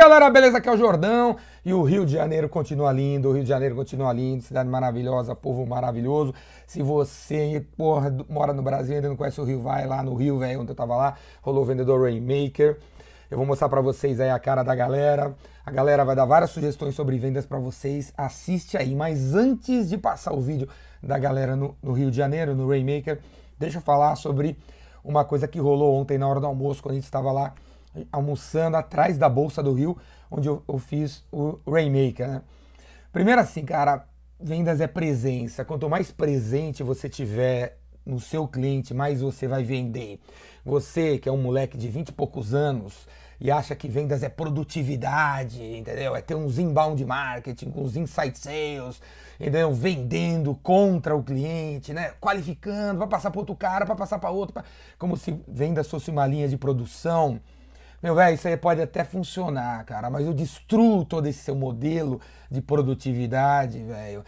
galera, beleza? Aqui é o Jordão e o Rio de Janeiro continua lindo, o Rio de Janeiro continua lindo, cidade maravilhosa, povo maravilhoso. Se você, porra, mora no Brasil e ainda não conhece o Rio, vai lá no Rio, velho, onde eu tava lá, rolou o vendedor Rainmaker. Eu vou mostrar para vocês aí a cara da galera. A galera vai dar várias sugestões sobre vendas para vocês. Assiste aí. Mas antes de passar o vídeo da galera no, no Rio de Janeiro, no Rainmaker, deixa eu falar sobre uma coisa que rolou ontem na hora do almoço, quando a gente estava lá almoçando atrás da Bolsa do Rio, onde eu, eu fiz o Rainmaker, né? Primeiro assim, cara, vendas é presença. Quanto mais presente você tiver no seu cliente, mais você vai vender. Você que é um moleque de 20 e poucos anos e acha que vendas é produtividade, entendeu? É ter uns inbound marketing, uns inside sales, entendeu? Vendendo contra o cliente, né? Qualificando, vai passar para outro cara, para passar para outro, pra... como se vendas fosse uma linha de produção. Meu velho, isso aí pode até funcionar, cara, mas eu destruo todo esse seu modelo de produtividade, velho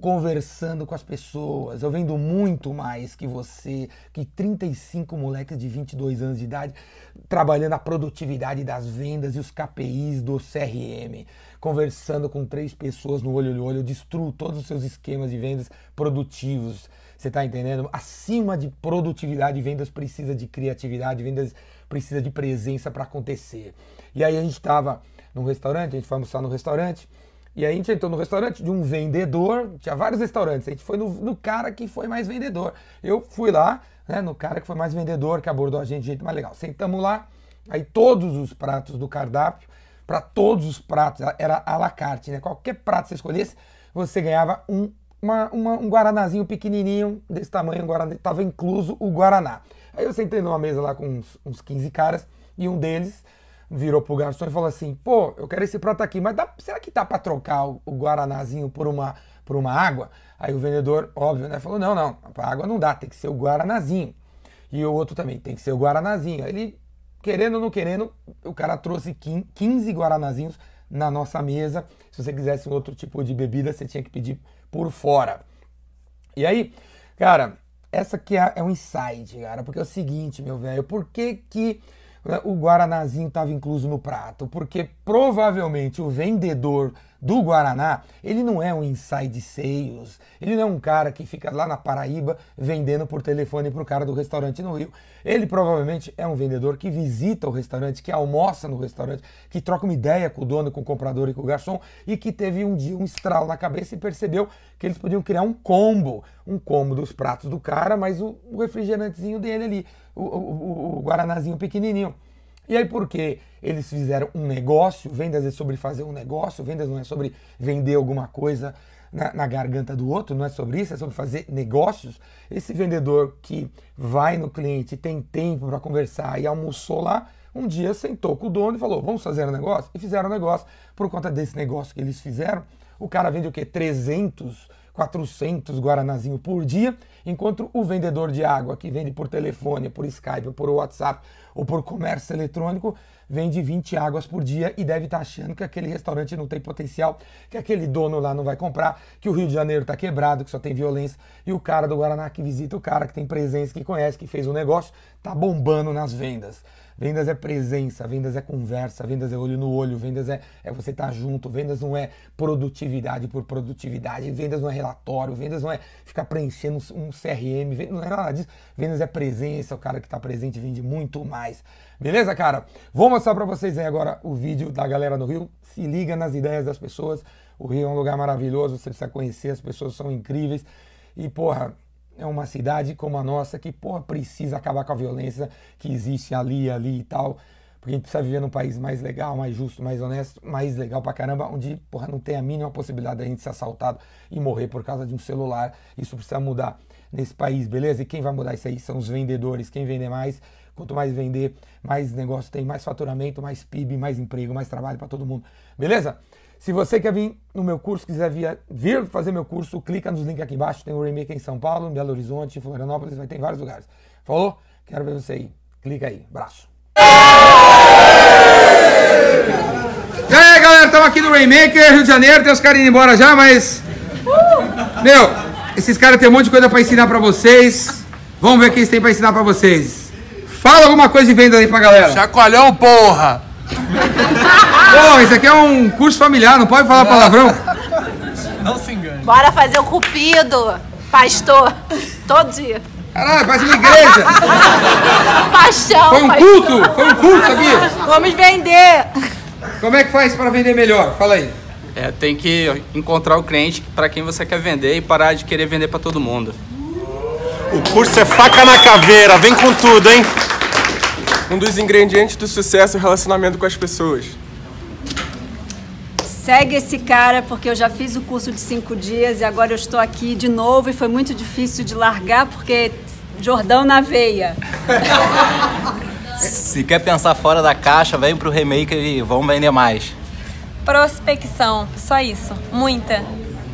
conversando com as pessoas. Eu vendo muito mais que você, que 35 moleques de 22 anos de idade trabalhando a produtividade das vendas e os KPIs do CRM. Conversando com três pessoas no olho no olho, eu destruo todos os seus esquemas de vendas produtivos. Você está entendendo? Acima de produtividade, vendas precisa de criatividade, vendas precisa de presença para acontecer. E aí a gente estava num restaurante, a gente foi almoçar no restaurante, e aí a gente entrou no restaurante de um vendedor, tinha vários restaurantes, a gente foi no, no cara que foi mais vendedor. Eu fui lá, né, no cara que foi mais vendedor, que abordou a gente de jeito mais legal. Sentamos lá, aí todos os pratos do cardápio, para todos os pratos, era à la carte, né? Qualquer prato você escolhesse, você ganhava um, uma, uma, um guaranazinho pequenininho, desse tamanho, um guaraná, estava incluso o guaraná. Aí eu sentei numa mesa lá com uns, uns 15 caras e um deles virou pro garçom e falou assim: pô, eu quero esse prato aqui, mas dá, será que dá para trocar o, o, guaranazinho por uma, por uma água? Aí o vendedor, óbvio, né, falou: não, não, a água não dá, tem que ser o guaranazinho. E o outro também, tem que ser o guaranazinho. Aí ele, querendo ou não querendo, o cara trouxe 15 guaranazinhos na nossa mesa. Se você quisesse um outro tipo de bebida, você tinha que pedir por fora. E aí, cara, essa aqui é, é um insight, cara, porque é o seguinte, meu velho, por que que né, o guaranazinho estava incluso no prato? Porque provavelmente o vendedor do Guaraná, ele não é um inside sales, ele não é um cara que fica lá na Paraíba vendendo por telefone para o cara do restaurante no Rio. Ele provavelmente é um vendedor que visita o restaurante, que almoça no restaurante, que troca uma ideia com o dono, com o comprador e com o garçom e que teve um dia um estralo na cabeça e percebeu que eles podiam criar um combo, um combo dos pratos do cara, mas o, o refrigerantezinho dele ali, o, o, o guaranazinho pequenininho. E aí, porque eles fizeram um negócio, vendas é sobre fazer um negócio, vendas não é sobre vender alguma coisa na, na, garganta do outro, não é sobre isso, é sobre fazer negócios. Esse vendedor que vai no cliente, tem tempo para conversar e almoçou lá, um dia sentou com o dono e falou: Vamos fazer um negócio? E fizeram um negócio. Por conta desse negócio que eles fizeram, o cara vende o quê? 300 400 guaranazinho por dia, enquanto o vendedor de água que vende por telefone, por Skype, por WhatsApp ou por comércio eletrônico vende 20 águas por dia e deve estar tá achando que aquele restaurante não tem potencial, que aquele dono lá não vai comprar, que o Rio de Janeiro está quebrado, que só tem violência e o cara do Guaraná que visita o cara que tem presença, que conhece, que fez o um negócio, está bombando nas vendas. Vendas é presença, vendas é conversa, vendas é olho no olho, vendas é, é você estar tá junto, vendas não é produtividade por produtividade, vendas não é relatório, vendas não é ficar preenchendo um CRM, vendas não é nada disso. Vendas é presença, o cara que está presente vende muito mais. Beleza, cara? Vou mostrar para vocês aí agora o vídeo da galera do Rio. Se liga nas ideias das pessoas. O Rio é um lugar maravilhoso, você precisa conhecer, as pessoas são incríveis. E, porra, é uma cidade como a nossa que, porra, precisa acabar com a violência que existe ali, ali e tal. Porque a gente precisa viver num país mais legal, mais justo, mais honesto, mais legal pra caramba, onde, porra, não tem a mínima possibilidade da gente ser assaltado e morrer por causa de um celular. Isso precisa mudar nesse país, beleza? E quem vai mudar isso aí são os vendedores. Quem vender mais, quanto mais vender, mais negócio tem, mais faturamento, mais PIB, mais emprego, mais trabalho para todo mundo, beleza? Se você quer vir no meu curso, quiser vir, vir fazer meu curso, clica nos links aqui embaixo. Tem o Remake em São Paulo, em Belo Horizonte, em Florianópolis, vai ter em vários lugares. Falou? Quero ver você aí. Clica aí. Abraço. E aí, galera, estamos aqui no Rainmaker, Rio de Janeiro. Tem os caras indo embora já, mas. Meu, esses caras têm um monte de coisa para ensinar para vocês. Vamos ver o que eles têm para ensinar para vocês. Fala alguma coisa de venda aí pra galera. Chacoalhão, porra! Não, esse aqui é um curso familiar, não pode falar palavrão. Não se engane. Bora fazer o cupido, pastor, todo dia. Caralho, parece uma igreja. Paixão, Foi um paixão. culto, foi um culto, sabia? Vamos vender. Como é que faz para vender melhor? Fala aí. É, tem que encontrar o cliente para quem você quer vender e parar de querer vender para todo mundo. O curso é faca na caveira, vem com tudo, hein? Um dos ingredientes do sucesso é o relacionamento com as pessoas. Segue esse cara, porque eu já fiz o curso de cinco dias e agora eu estou aqui de novo e foi muito difícil de largar porque Jordão na veia. Se quer pensar fora da caixa, vem pro Remaker e vamos vender mais. Prospecção, só isso. Muita.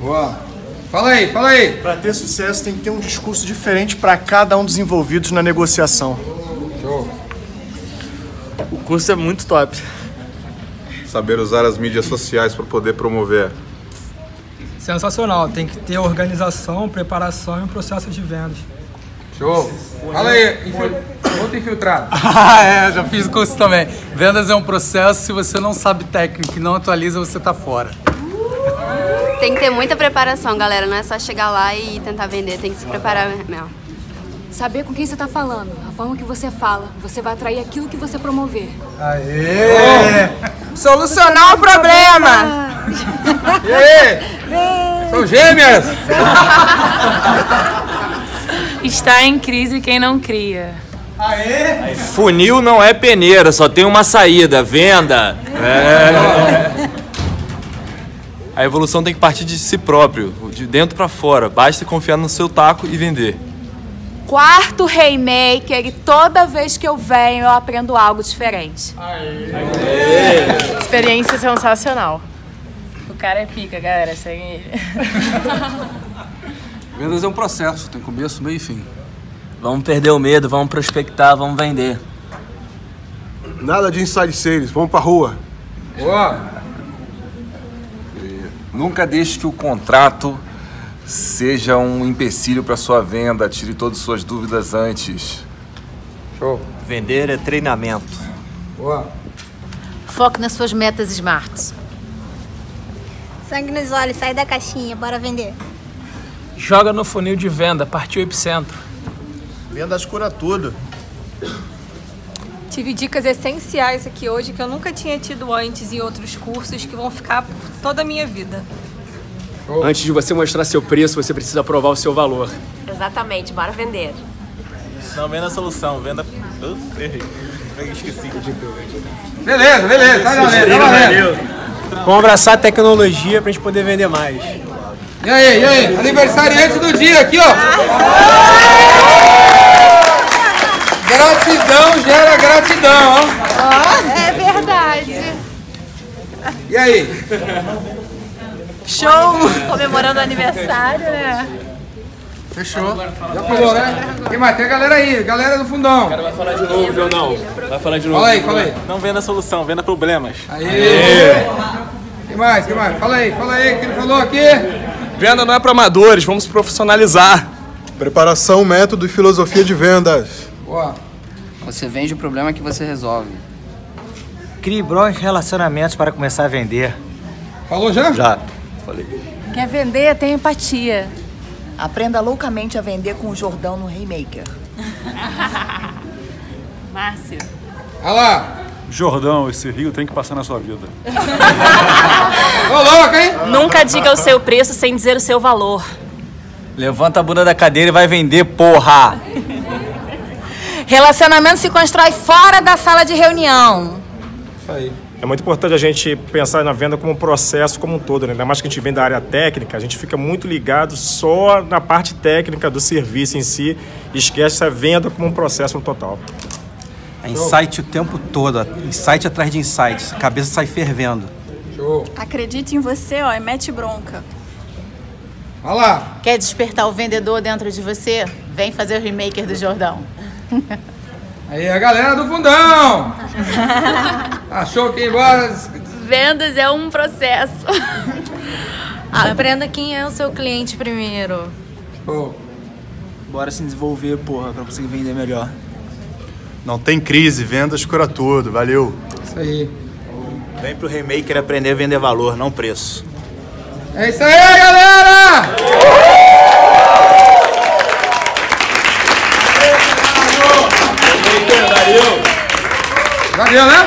Boa. Fala aí, fala aí. Para ter sucesso tem que ter um discurso diferente para cada um dos envolvidos na negociação. Show. O curso é muito top. Saber usar as mídias sociais para poder promover. Sensacional, tem que ter organização, preparação e um processo de vendas. Show. Fala aí, infil... outro infiltrado. Ah, é, já fiz curso também. Vendas é um processo, se você não sabe técnica e não atualiza, você tá fora. Tem que ter muita preparação, galera. Não é só chegar lá e tentar vender, tem que se preparar mesmo. Saber com quem você está falando, a forma que você fala, você vai atrair aquilo que você promover. Solucionar o problema. E aí? São gêmeas. Está em crise quem não cria. Funil não é peneira, só tem uma saída, venda. É. A evolução tem que partir de si próprio, de dentro pra fora. Basta confiar no seu taco e vender. Quarto Raymaker e toda vez que eu venho eu aprendo algo diferente. Experiência sensacional. O cara é pica, galera. Segue ele. Vendas é um processo, tem começo, meio e fim. Vamos perder o medo, vamos prospectar, vamos vender. Nada de inside sales, vamos pra rua. Boa. Nunca deixe que o contrato seja um empecilho para sua venda. Tire todas as suas dúvidas antes. Show. Vender é treinamento. Boa. Foque nas suas metas smarts. Sangue nos olhos, sai da caixinha, bora vender. Joga no funil de venda, partiu epicentro. Vendas cura tudo. Tive dicas essenciais aqui hoje que eu nunca tinha tido antes em outros cursos que vão ficar por toda a minha vida. Antes de você mostrar seu preço, você precisa provar o seu valor. Exatamente, bora vender. Não venda a solução, venda. errei. Esqueci. Beleza, beleza. Tá valendo, tá valendo. Vamos abraçar a tecnologia pra gente poder vender mais. E aí, e aí? Aniversariante do dia aqui, ó. Gratidão gera gratidão, ó. É verdade. E aí? Show! Comemorando o aniversário, né? Fechou. Já falou, né? Quem mais? Tem a galera aí, galera do fundão. Vai falar de novo, Jornal. Vai falar de novo. Fala aí, fala aí. Não venda solução, venda problemas. Aí. Que mais, que mais? Fala aí, fala aí, o que ele falou aqui? Venda não é pra amadores, vamos profissionalizar. Preparação, método e filosofia de vendas. Boa. Você vende o problema que você resolve. Crie bons relacionamentos para começar a vender. Falou já? Já. Quer vender, tem empatia. Aprenda loucamente a vender com o Jordão no Raymaker. Márcio. Olha lá. Jordão, esse rio tem que passar na sua vida. Ô, louco, hein? Nunca diga o seu preço sem dizer o seu valor. Levanta a bunda da cadeira e vai vender, porra! Relacionamento se constrói fora da sala de reunião. Isso aí. É muito importante a gente pensar na venda como um processo como um todo, né? Ainda mais que a gente vem da área técnica, a gente fica muito ligado só na parte técnica do serviço em si e esquece a venda como um processo no total. É insight o tempo todo, insight atrás de insights, a cabeça sai fervendo. Show. Acredite em você, ó, e mete bronca. Olha lá. Quer despertar o vendedor dentro de você? Vem fazer o Raymaker do Jordão. Aí, a galera do fundão. Achou que embora? Vendas é um processo. Aprenda quem é o seu cliente primeiro. Show. Bora se desenvolver, porra, pra conseguir vender melhor. Não tem crise, vendas cura tudo. Valeu. Isso aí. Vem pro Remaker aprender a vender valor, não preço. É isso aí, galera! Valeu, né?